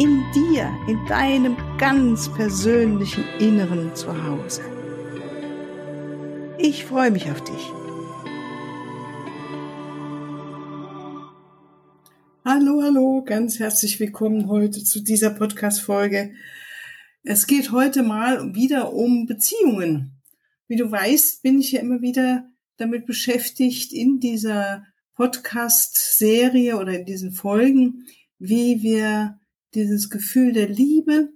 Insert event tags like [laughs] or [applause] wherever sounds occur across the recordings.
In dir, in deinem ganz persönlichen Inneren Zuhause. Ich freue mich auf dich. Hallo, hallo, ganz herzlich willkommen heute zu dieser Podcast-Folge. Es geht heute mal wieder um Beziehungen. Wie du weißt, bin ich ja immer wieder damit beschäftigt, in dieser Podcast-Serie oder in diesen Folgen, wie wir dieses Gefühl der Liebe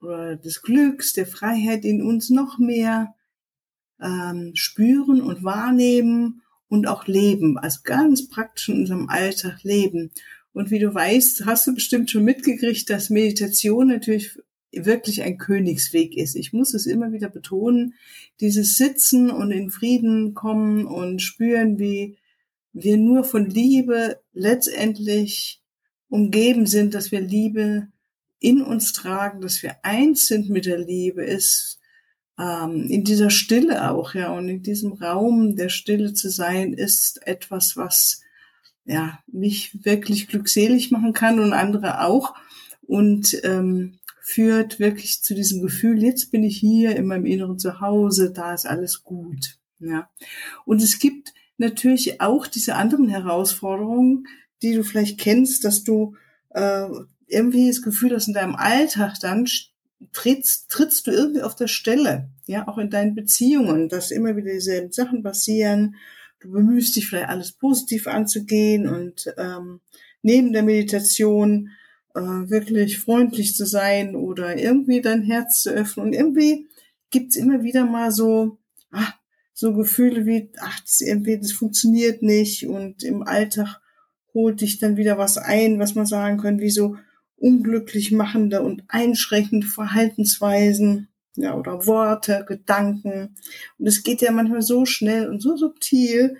oder des Glücks, der Freiheit in uns noch mehr ähm, spüren und wahrnehmen und auch leben, also ganz praktisch in unserem Alltag leben. Und wie du weißt, hast du bestimmt schon mitgekriegt, dass Meditation natürlich wirklich ein Königsweg ist. Ich muss es immer wieder betonen, dieses Sitzen und in Frieden kommen und spüren, wie wir nur von Liebe letztendlich umgeben sind, dass wir Liebe in uns tragen, dass wir eins sind mit der Liebe, ist ähm, in dieser Stille auch, ja, und in diesem Raum der Stille zu sein, ist etwas, was ja mich wirklich glückselig machen kann und andere auch. Und ähm, führt wirklich zu diesem Gefühl, jetzt bin ich hier in meinem inneren Zuhause, da ist alles gut. Ja. Und es gibt natürlich auch diese anderen Herausforderungen, die du vielleicht kennst, dass du äh, irgendwie das Gefühl hast, in deinem Alltag dann trittst, trittst du irgendwie auf der Stelle, ja, auch in deinen Beziehungen, dass immer wieder dieselben Sachen passieren. Du bemühst dich vielleicht alles positiv anzugehen und ähm, neben der Meditation äh, wirklich freundlich zu sein oder irgendwie dein Herz zu öffnen. Und irgendwie gibt's immer wieder mal so, ach, so Gefühle wie, ach, das irgendwie, das funktioniert nicht. Und im Alltag holt dich dann wieder was ein, was man sagen kann, wie so unglücklich machende und einschränkende Verhaltensweisen, ja, oder Worte, Gedanken. Und es geht ja manchmal so schnell und so subtil.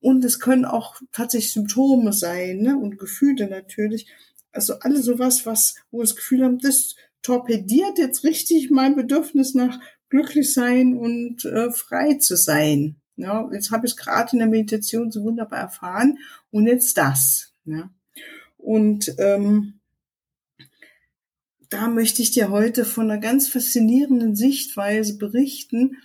Und es können auch tatsächlich Symptome sein, ne, und Gefühle natürlich. Also alle sowas, was, wo das Gefühl haben, das torpediert jetzt richtig mein Bedürfnis nach glücklich sein und äh, frei zu sein. Ja, jetzt habe ich es gerade in der Meditation so wunderbar erfahren und jetzt das. Ja. Und ähm, da möchte ich dir heute von einer ganz faszinierenden Sichtweise berichten,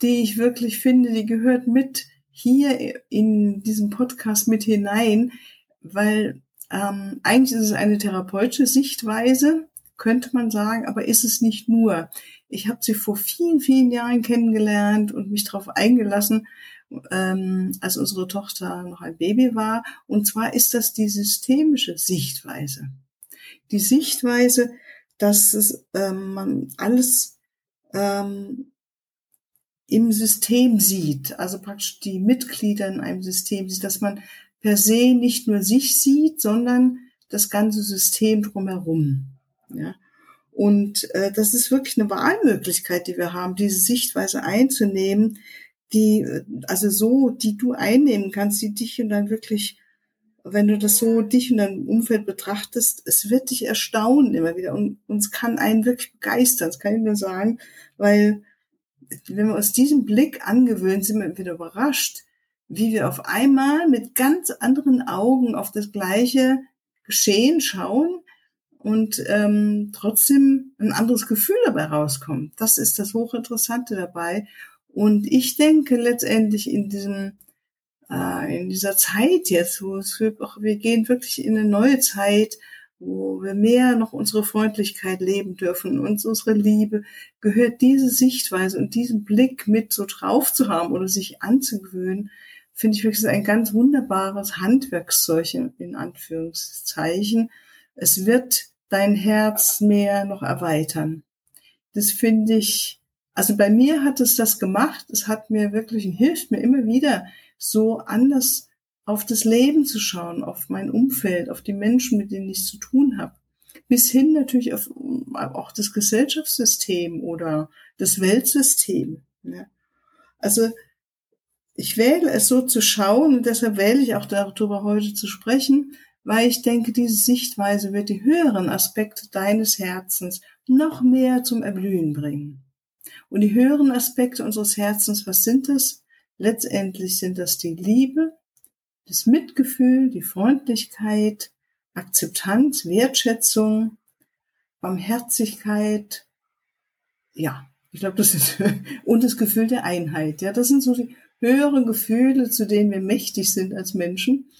die ich wirklich finde, die gehört mit hier in diesem Podcast mit hinein, weil ähm, eigentlich ist es eine therapeutische Sichtweise, könnte man sagen, aber ist es nicht nur. Ich habe sie vor vielen, vielen Jahren kennengelernt und mich darauf eingelassen, ähm, als unsere Tochter noch ein Baby war. Und zwar ist das die systemische Sichtweise. Die Sichtweise, dass es, ähm, man alles ähm, im System sieht, also praktisch die Mitglieder in einem System sieht, dass man per se nicht nur sich sieht, sondern das ganze System drumherum. Ja. Und äh, das ist wirklich eine Wahlmöglichkeit, die wir haben, diese Sichtweise einzunehmen, die, also so, die du einnehmen kannst, die dich und dann wirklich, wenn du das so dich und dein Umfeld betrachtest, es wird dich erstaunen immer wieder und uns kann einen wirklich begeistern, das kann ich nur sagen, weil wenn wir aus diesem Blick angewöhnt sind, wir wieder überrascht, wie wir auf einmal mit ganz anderen Augen auf das gleiche Geschehen schauen und ähm, trotzdem ein anderes Gefühl dabei rauskommt. Das ist das Hochinteressante dabei. Und ich denke letztendlich in diesem äh, in dieser Zeit jetzt, wo es auch, wir gehen wirklich in eine neue Zeit, wo wir mehr noch unsere Freundlichkeit leben dürfen und unsere Liebe, gehört diese Sichtweise und diesen Blick mit so drauf zu haben oder sich anzugewöhnen, finde ich wirklich ein ganz wunderbares Handwerkszeug in Anführungszeichen. Es wird dein Herz mehr noch erweitern. Das finde ich, also bei mir hat es das gemacht. Es hat mir wirklich, hilft mir immer wieder, so anders auf das Leben zu schauen, auf mein Umfeld, auf die Menschen, mit denen ich zu tun habe. bis hin natürlich auf auch das Gesellschaftssystem oder das Weltsystem. Ne? Also ich wähle es so zu schauen und deshalb wähle ich auch darüber heute zu sprechen, weil ich denke, diese Sichtweise wird die höheren Aspekte deines Herzens noch mehr zum Erblühen bringen. Und die höheren Aspekte unseres Herzens, was sind das? Letztendlich sind das die Liebe, das Mitgefühl, die Freundlichkeit, Akzeptanz, Wertschätzung, Barmherzigkeit, ja, ich glaube, das ist, [laughs] und das Gefühl der Einheit. Ja, das sind so die höheren Gefühle, zu denen wir mächtig sind als Menschen.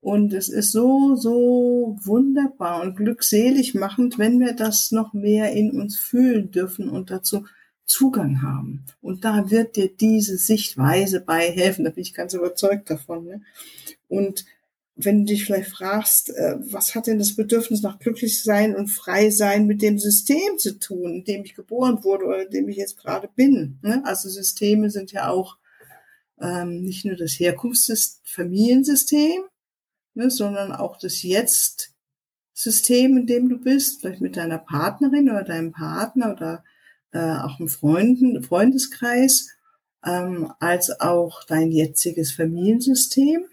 Und es ist so, so wunderbar und glückselig machend, wenn wir das noch mehr in uns fühlen dürfen und dazu Zugang haben. Und da wird dir diese Sichtweise bei helfen. [laughs] Da bin ich ganz überzeugt davon. Ne? Und wenn du dich vielleicht fragst, äh, was hat denn das Bedürfnis nach glücklich sein und frei sein mit dem System zu tun, in dem ich geboren wurde oder in dem ich jetzt gerade bin. Ne? Also Systeme sind ja auch ähm, nicht nur das Herkunftsfamiliensystem, ne, sondern auch das Jetzt-System, in dem du bist, vielleicht mit deiner Partnerin oder deinem Partner oder äh, auch im Freunden, Freundeskreis, ähm, als auch dein jetziges Familiensystem,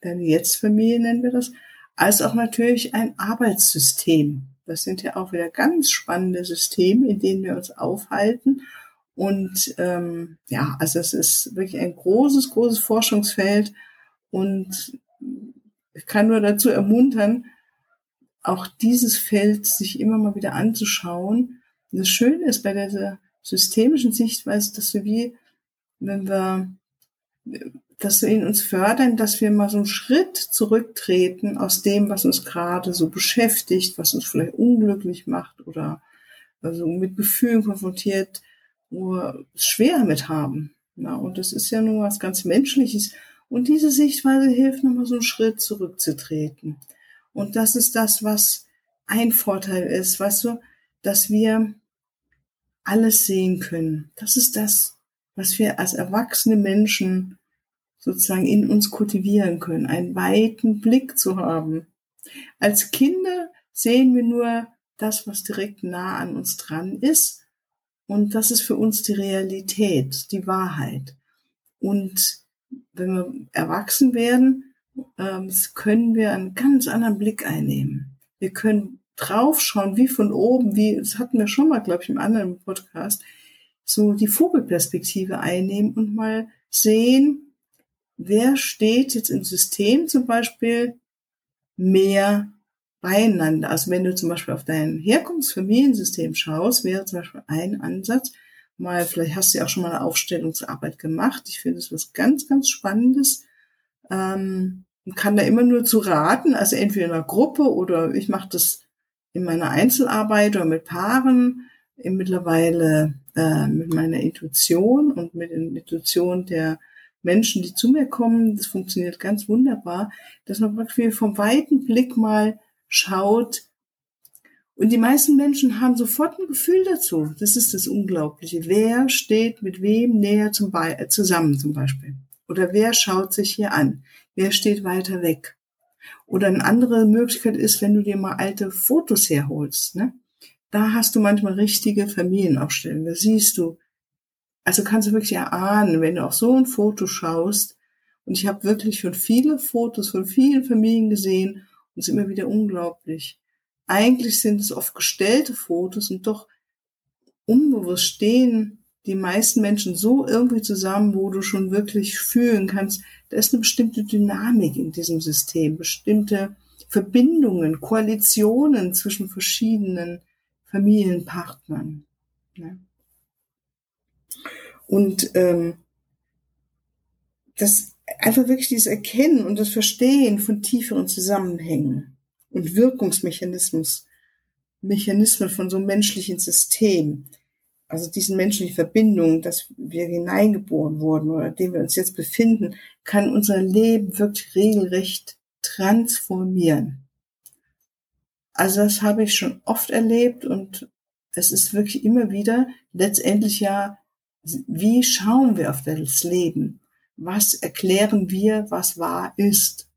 deine Jetzt-Familie nennen wir das, als auch natürlich ein Arbeitssystem. Das sind ja auch wieder ganz spannende Systeme, in denen wir uns aufhalten. Und ähm, ja, also es ist wirklich ein großes, großes Forschungsfeld und ich kann nur dazu ermuntern, auch dieses Feld sich immer mal wieder anzuschauen und das Schöne ist bei dieser systemischen Sichtweise, dass wir wie, wenn wir, dass wir in uns fördern, dass wir mal so einen Schritt zurücktreten aus dem, was uns gerade so beschäftigt, was uns vielleicht unglücklich macht oder also mit Gefühlen konfrontiert, wo wir es schwer mit haben. Ja, und das ist ja nur was ganz Menschliches. Und diese Sichtweise hilft nochmal so einen Schritt zurückzutreten. Und das ist das, was ein Vorteil ist, weißt du, dass wir alles sehen können. Das ist das, was wir als erwachsene Menschen sozusagen in uns kultivieren können, einen weiten Blick zu haben. Als Kinder sehen wir nur das, was direkt nah an uns dran ist. Und das ist für uns die Realität, die Wahrheit. Und wenn wir erwachsen werden, ähm, können wir einen ganz anderen Blick einnehmen. Wir können draufschauen, wie von oben, wie, das hatten wir schon mal, glaube ich, im anderen Podcast, so die Vogelperspektive einnehmen und mal sehen, wer steht jetzt im System zum Beispiel mehr beieinander. Also wenn du zum Beispiel auf dein Herkunftsfamiliensystem schaust, wäre zum Beispiel ein Ansatz, mal, vielleicht hast du ja auch schon mal eine Aufstellungsarbeit gemacht. Ich finde es was ganz, ganz Spannendes. Ähm, kann da immer nur zu raten, also entweder in einer Gruppe oder ich mache das in meiner Einzelarbeit oder mit Paaren, mittlerweile äh, mit meiner Intuition und mit der Intuition der Menschen, die zu mir kommen. Das funktioniert ganz wunderbar, dass man wirklich vom weiten Blick mal schaut. Und die meisten Menschen haben sofort ein Gefühl dazu. Das ist das Unglaubliche. Wer steht mit wem näher zum Be äh, zusammen zum Beispiel? Oder wer schaut sich hier an? Wer steht weiter weg? Oder eine andere Möglichkeit ist, wenn du dir mal alte Fotos herholst. Ne? Da hast du manchmal richtige Familienaufstellungen. Da siehst du, also kannst du wirklich erahnen, wenn du auf so ein Foto schaust. Und ich habe wirklich schon viele Fotos von vielen Familien gesehen und es ist immer wieder unglaublich. Eigentlich sind es oft gestellte Fotos und doch unbewusst stehen die meisten Menschen so irgendwie zusammen, wo du schon wirklich fühlen kannst, da ist eine bestimmte Dynamik in diesem System, bestimmte Verbindungen, Koalitionen zwischen verschiedenen Familienpartnern. Ne? Und ähm, das einfach wirklich dieses Erkennen und das Verstehen von tieferen Zusammenhängen und Wirkungsmechanismus, Mechanismen von so einem menschlichen System, also diesen menschlichen Verbindungen, dass wir hineingeboren wurden oder dem wir uns jetzt befinden, kann unser Leben wirklich regelrecht transformieren. Also das habe ich schon oft erlebt und es ist wirklich immer wieder letztendlich ja, wie schauen wir auf das Leben? Was erklären wir, was wahr ist?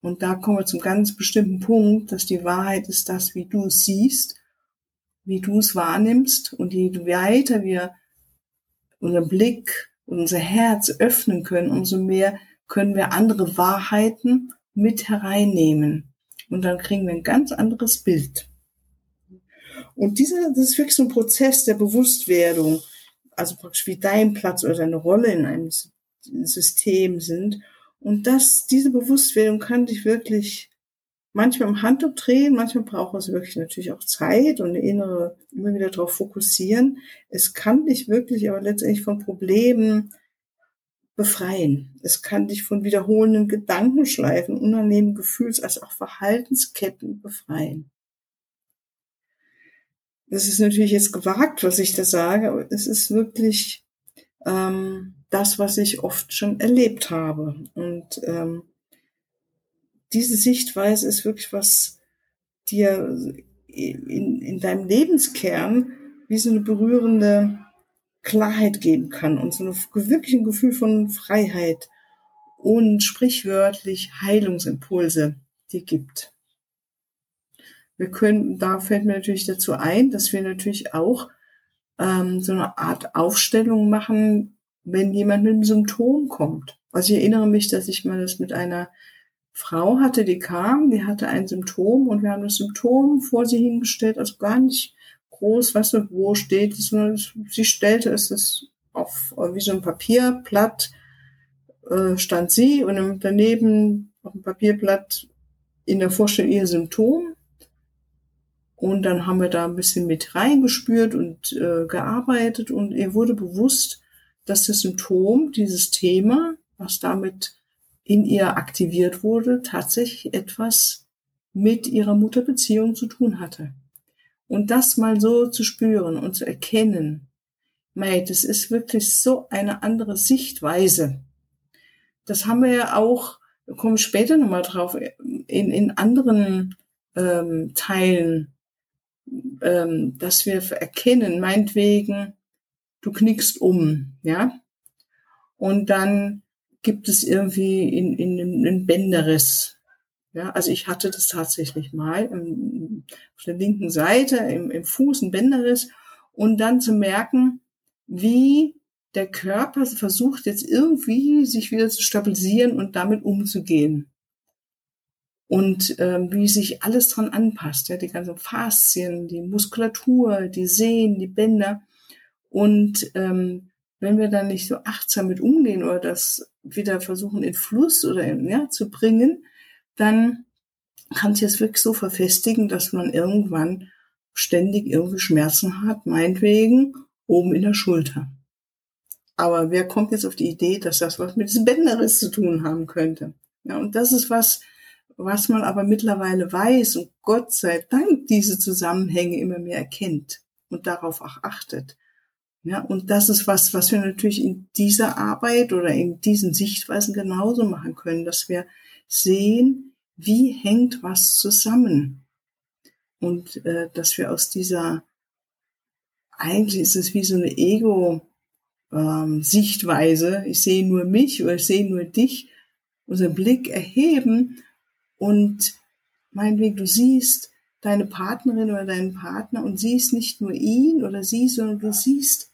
Und da kommen wir zum ganz bestimmten Punkt, dass die Wahrheit ist das, wie du es siehst, wie du es wahrnimmst. Und je weiter wir unseren Blick, unser Herz öffnen können, umso mehr können wir andere Wahrheiten mit hereinnehmen. Und dann kriegen wir ein ganz anderes Bild. Und dieser, das ist wirklich so ein Prozess der Bewusstwerdung, also praktisch wie dein Platz oder deine Rolle in einem System sind. Und das, diese Bewusstwerdung kann dich wirklich manchmal im Handtuch drehen, manchmal braucht es wirklich natürlich auch Zeit und eine innere, immer wieder darauf fokussieren. Es kann dich wirklich aber letztendlich von Problemen befreien. Es kann dich von wiederholenden Gedankenschleifen, unangenehmen Gefühls- als auch Verhaltensketten befreien. Das ist natürlich jetzt gewagt, was ich da sage, aber es ist wirklich ähm, das, was ich oft schon erlebt habe. Und ähm, diese Sichtweise ist wirklich was dir in, in deinem Lebenskern wie so eine berührende Klarheit geben kann und so ein wirklich ein Gefühl von Freiheit und sprichwörtlich Heilungsimpulse dir gibt. Wir können, da fällt mir natürlich dazu ein, dass wir natürlich auch ähm, so eine Art Aufstellung machen, wenn jemand mit einem Symptom kommt. Also ich erinnere mich, dass ich mal das mit einer Frau hatte, die kam, die hatte ein Symptom und wir haben das Symptom vor sie hingestellt, also gar nicht groß, was du, wo steht es, sie stellte es das auf wie so ein Papierblatt, äh, stand sie und daneben auf dem Papierblatt in der Vorstellung ihr Symptom. Und dann haben wir da ein bisschen mit reingespürt und äh, gearbeitet und ihr wurde bewusst, dass das Symptom, dieses Thema, was damit in ihr aktiviert wurde, tatsächlich etwas mit ihrer Mutterbeziehung zu tun hatte. Und das mal so zu spüren und zu erkennen, mei, das ist wirklich so eine andere Sichtweise. Das haben wir ja auch, kommen später nochmal drauf, in, in anderen ähm, Teilen, ähm, dass wir erkennen, meinetwegen, du knickst um, ja, und dann gibt es irgendwie in, in, in Bänderriss, ja, also ich hatte das tatsächlich mal im, auf der linken Seite im, im Fuß ein Bänderriss und dann zu merken, wie der Körper versucht jetzt irgendwie sich wieder zu stabilisieren und damit umzugehen. Und ähm, wie sich alles dran anpasst, ja, die ganzen Faszien, die Muskulatur, die Sehnen, die Bänder. Und ähm, wenn wir dann nicht so achtsam mit umgehen oder das wieder versuchen in Fluss oder in, ja, zu bringen, dann kann sich das wirklich so verfestigen, dass man irgendwann ständig irgendwie Schmerzen hat, meinetwegen oben in der Schulter. Aber wer kommt jetzt auf die Idee, dass das was mit diesem Bänderriss zu tun haben könnte? Ja, und das ist was, was man aber mittlerweile weiß und Gott sei Dank diese Zusammenhänge immer mehr erkennt und darauf auch achtet. Ja, und das ist was, was wir natürlich in dieser Arbeit oder in diesen Sichtweisen genauso machen können, dass wir sehen, wie hängt was zusammen. Und äh, dass wir aus dieser, eigentlich ist es wie so eine Ego-Sichtweise, ähm, ich sehe nur mich oder ich sehe nur dich, unseren Blick erheben und meinetwegen, du siehst deine Partnerin oder deinen Partner und siehst nicht nur ihn oder sie, sondern du siehst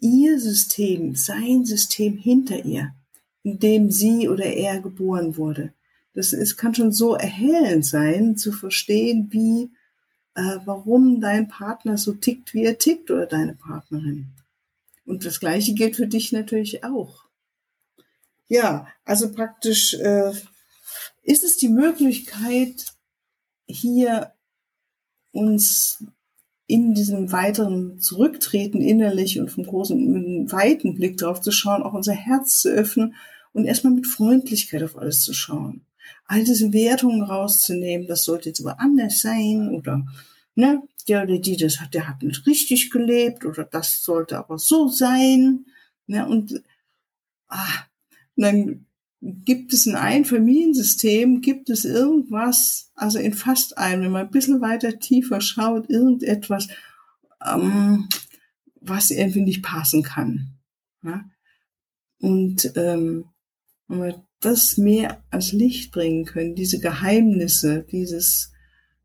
ihr System, sein System hinter ihr, in dem sie oder er geboren wurde das ist, kann schon so erhellend sein, zu verstehen, wie, äh, warum dein Partner so tickt, wie er tickt oder deine Partnerin. Und das Gleiche gilt für dich natürlich auch. Ja, also praktisch äh, ist es die Möglichkeit, hier uns in diesem weiteren Zurücktreten innerlich und vom großen, weiten Blick drauf zu schauen, auch unser Herz zu öffnen und erstmal mit Freundlichkeit auf alles zu schauen all diese Wertungen rauszunehmen, das sollte jetzt aber anders sein oder ne, der oder die das hat, der hat nicht richtig gelebt oder das sollte aber so sein. Ne, und ah, dann gibt es in einem Familiensystem, gibt es irgendwas, also in fast einem, wenn man ein bisschen weiter tiefer schaut, irgendetwas, ähm, was irgendwie nicht passen kann. Ja? Und ähm, wenn wir das mehr als Licht bringen können, diese Geheimnisse, dieses,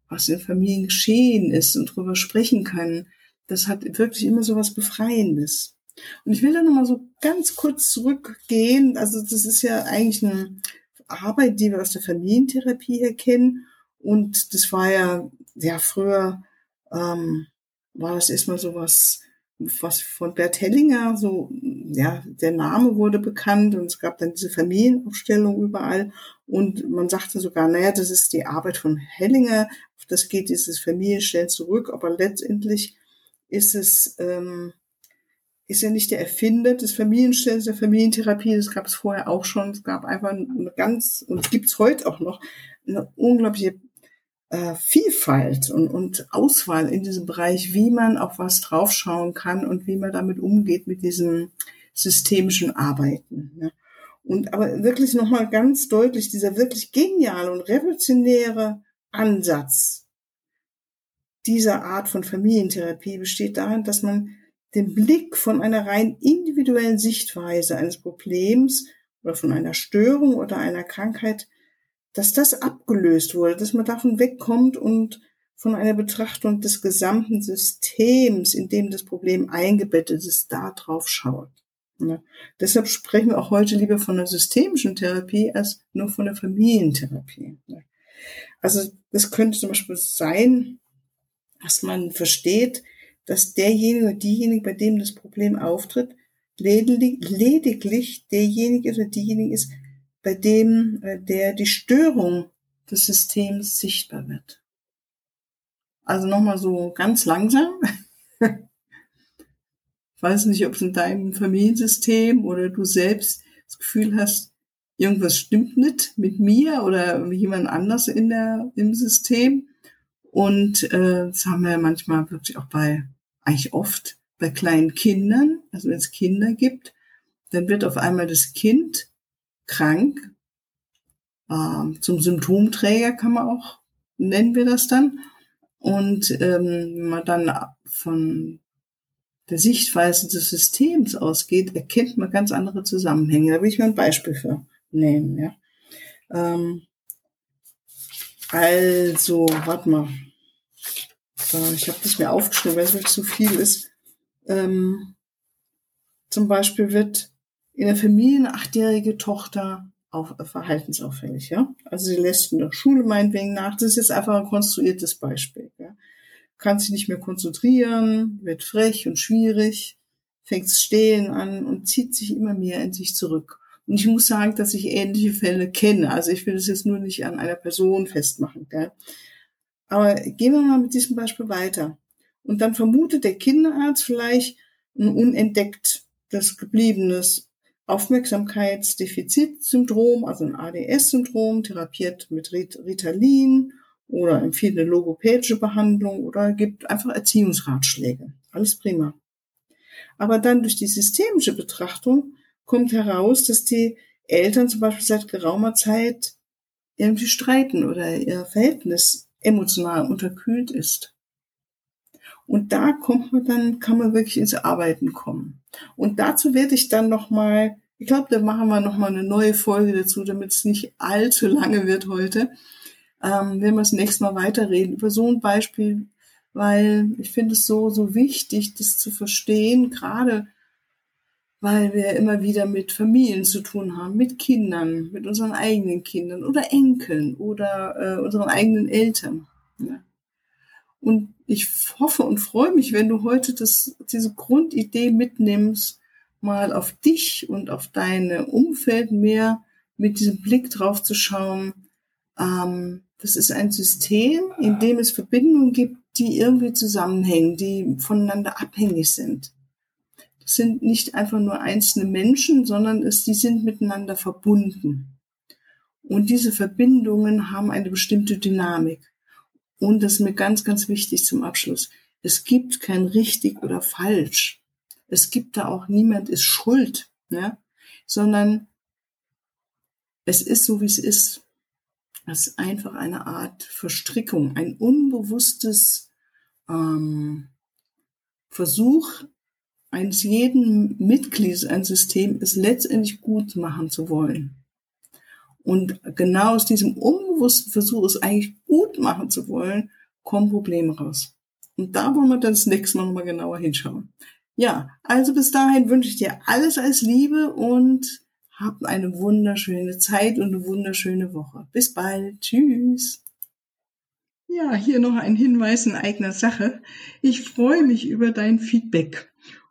was in Familien geschehen ist und drüber sprechen können, das hat wirklich immer so was Befreiendes. Und ich will da nochmal so ganz kurz zurückgehen. Also das ist ja eigentlich eine Arbeit, die wir aus der Familientherapie her kennen. Und das war ja, ja, früher ähm, war das erstmal so was, was von Bert Hellinger, so, ja, der Name wurde bekannt und es gab dann diese Familienaufstellung überall und man sagte sogar, naja, das ist die Arbeit von Hellinger, auf das geht dieses Familienstellen zurück, aber letztendlich ist es, ähm, ist ja nicht der Erfinder des Familienstellens, der Familientherapie, das gab es vorher auch schon. Es gab einfach eine ganz, und gibt es heute auch noch, eine unglaubliche äh, Vielfalt und, und Auswahl in diesem Bereich, wie man auf was draufschauen kann und wie man damit umgeht mit diesem systemischen Arbeiten. Ne? Und aber wirklich nochmal ganz deutlich, dieser wirklich geniale und revolutionäre Ansatz dieser Art von Familientherapie besteht darin, dass man den Blick von einer rein individuellen Sichtweise eines Problems oder von einer Störung oder einer Krankheit, dass das abgelöst wurde, dass man davon wegkommt und von einer Betrachtung des gesamten Systems, in dem das Problem eingebettet ist, da drauf schaut. Ja. Deshalb sprechen wir auch heute lieber von der systemischen Therapie als nur von der Familientherapie. Ja. Also das könnte zum Beispiel sein, dass man versteht, dass derjenige oder diejenige, bei dem das Problem auftritt, lediglich derjenige oder diejenige ist, bei dem äh, der die Störung des Systems sichtbar wird. Also nochmal so ganz langsam. ich [laughs] weiß nicht, ob es in deinem Familiensystem oder du selbst das Gefühl hast, irgendwas stimmt nicht mit mir oder jemand anders in der, im System. Und äh, das haben wir manchmal wirklich auch bei eigentlich oft bei kleinen Kindern, also wenn es Kinder gibt, dann wird auf einmal das Kind krank, äh, zum Symptomträger kann man auch, nennen wir das dann. Und ähm, wenn man dann von der Sichtweise des Systems ausgeht, erkennt man ganz andere Zusammenhänge. Da will ich mal ein Beispiel für nehmen. Ja. Ähm, also, warte mal. Äh, ich habe das mir aufgeschrieben, weil es wirklich zu viel ist. Ähm, zum Beispiel wird in der Familie eine achtjährige Tochter auch verhaltensauffällig, ja. Also sie lässt in der Schule meinetwegen nach. Das ist jetzt einfach ein konstruiertes Beispiel. Ja? Kann sich nicht mehr konzentrieren, wird frech und schwierig, fängt stehen an und zieht sich immer mehr in sich zurück. Und ich muss sagen, dass ich ähnliche Fälle kenne. Also ich will das jetzt nur nicht an einer Person festmachen. Gell? Aber gehen wir mal mit diesem Beispiel weiter. Und dann vermutet der Kinderarzt vielleicht ein unentdecktes gebliebenes Aufmerksamkeitsdefizitsyndrom, also ein ADS-Syndrom, therapiert mit Ritalin oder empfiehlt eine logopädische Behandlung oder gibt einfach Erziehungsratschläge. Alles prima. Aber dann durch die systemische Betrachtung kommt heraus, dass die Eltern zum Beispiel seit geraumer Zeit irgendwie streiten oder ihr Verhältnis emotional unterkühlt ist. Und da kommt man dann, kann man wirklich ins Arbeiten kommen. Und dazu werde ich dann nochmal, ich glaube, da machen wir nochmal eine neue Folge dazu, damit es nicht allzu lange wird heute. Ähm, wenn wir das nächste Mal weiterreden über so ein Beispiel, weil ich finde es so, so wichtig, das zu verstehen, gerade weil wir immer wieder mit Familien zu tun haben, mit Kindern, mit unseren eigenen Kindern oder Enkeln oder äh, unseren eigenen Eltern. Ja. Und ich hoffe und freue mich, wenn du heute das, diese Grundidee mitnimmst, mal auf dich und auf deine Umfeld mehr mit diesem Blick drauf zu schauen. Ähm, das ist ein System, in dem es Verbindungen gibt, die irgendwie zusammenhängen, die voneinander abhängig sind sind nicht einfach nur einzelne Menschen, sondern es, die sind miteinander verbunden. Und diese Verbindungen haben eine bestimmte Dynamik. Und das ist mir ganz, ganz wichtig zum Abschluss. Es gibt kein richtig oder falsch. Es gibt da auch niemand ist schuld, ja? sondern es ist so, wie es ist. Es ist einfach eine Art Verstrickung, ein unbewusstes ähm, Versuch, eines jeden Mitglieds ein System ist letztendlich gut machen zu wollen. Und genau aus diesem unbewussten Versuch, es eigentlich gut machen zu wollen, kommen Probleme raus. Und da wollen wir dann das nächste Mal nochmal genauer hinschauen. Ja, also bis dahin wünsche ich dir alles als Liebe und hab eine wunderschöne Zeit und eine wunderschöne Woche. Bis bald. Tschüss. Ja, hier noch ein Hinweis in eigener Sache. Ich freue mich über dein Feedback